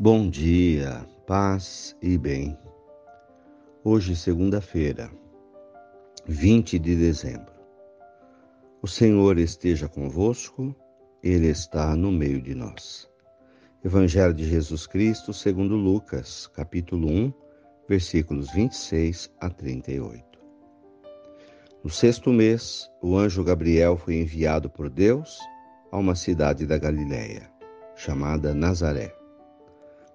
Bom dia, paz e bem. Hoje, segunda-feira, 20 de dezembro. O Senhor esteja convosco, Ele está no meio de nós. Evangelho de Jesus Cristo, segundo Lucas, capítulo 1, versículos 26 a 38. No sexto mês, o anjo Gabriel foi enviado por Deus a uma cidade da Galiléia, chamada Nazaré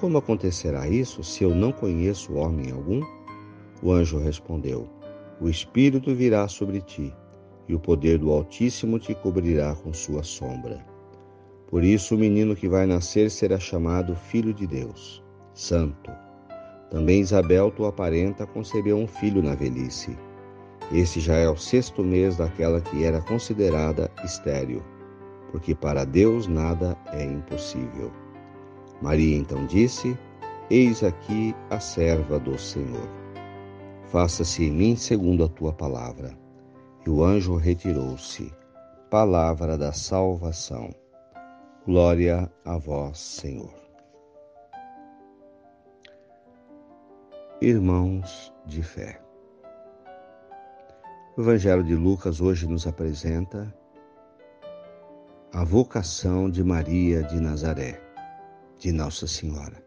como acontecerá isso se eu não conheço homem algum? O anjo respondeu: O Espírito virá sobre ti, e o poder do Altíssimo te cobrirá com sua sombra. Por isso, o menino que vai nascer será chamado Filho de Deus, Santo. Também Isabel, tua parenta, concebeu um filho na velhice. Esse já é o sexto mês daquela que era considerada estéril, porque para Deus nada é impossível. Maria então disse: Eis aqui a serva do Senhor. Faça-se em mim segundo a tua palavra. E o anjo retirou-se. Palavra da salvação. Glória a vós, Senhor. Irmãos de fé. O Evangelho de Lucas hoje nos apresenta a vocação de Maria de Nazaré de Nossa Senhora.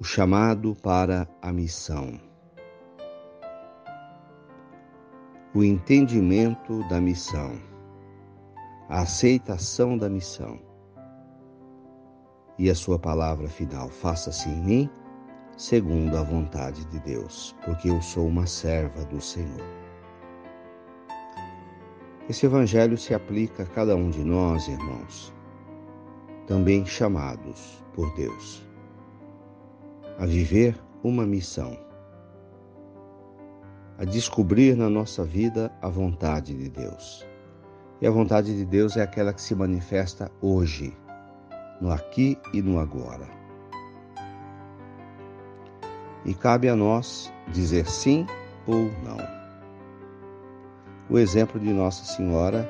O chamado para a missão. O entendimento da missão. A aceitação da missão. E a sua palavra final: faça-se em mim segundo a vontade de Deus, porque eu sou uma serva do Senhor. Esse evangelho se aplica a cada um de nós, irmãos também chamados por Deus a viver uma missão, a descobrir na nossa vida a vontade de Deus. E a vontade de Deus é aquela que se manifesta hoje, no aqui e no agora. E cabe a nós dizer sim ou não. O exemplo de Nossa Senhora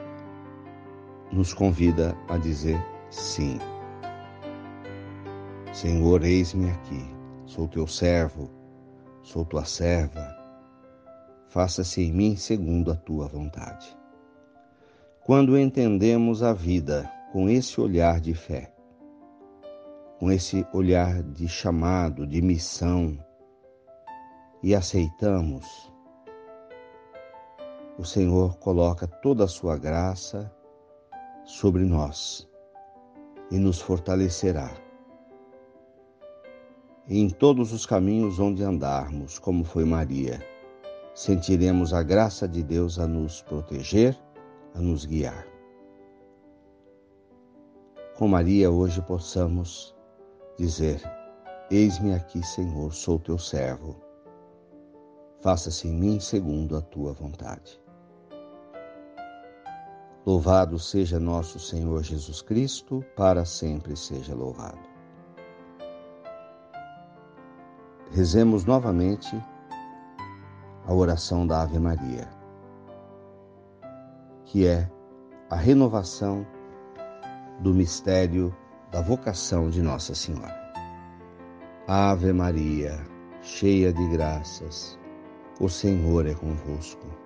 nos convida a dizer Sim. Senhor, eis-me aqui. Sou teu servo, sou tua serva. Faça-se em mim segundo a tua vontade. Quando entendemos a vida com esse olhar de fé, com esse olhar de chamado, de missão, e aceitamos, o Senhor coloca toda a sua graça sobre nós e nos fortalecerá. Em todos os caminhos onde andarmos, como foi Maria, sentiremos a graça de Deus a nos proteger, a nos guiar. Com Maria hoje possamos dizer: Eis-me aqui, Senhor, sou teu servo. Faça-se em mim segundo a tua vontade. Louvado seja nosso Senhor Jesus Cristo, para sempre seja louvado. Rezemos novamente a oração da Ave Maria, que é a renovação do mistério da vocação de Nossa Senhora. Ave Maria, cheia de graças, o Senhor é convosco.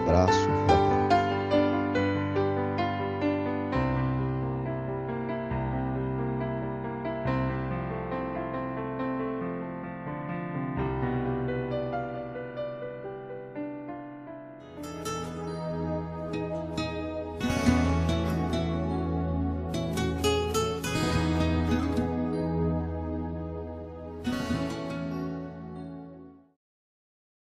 Abraço fraterno.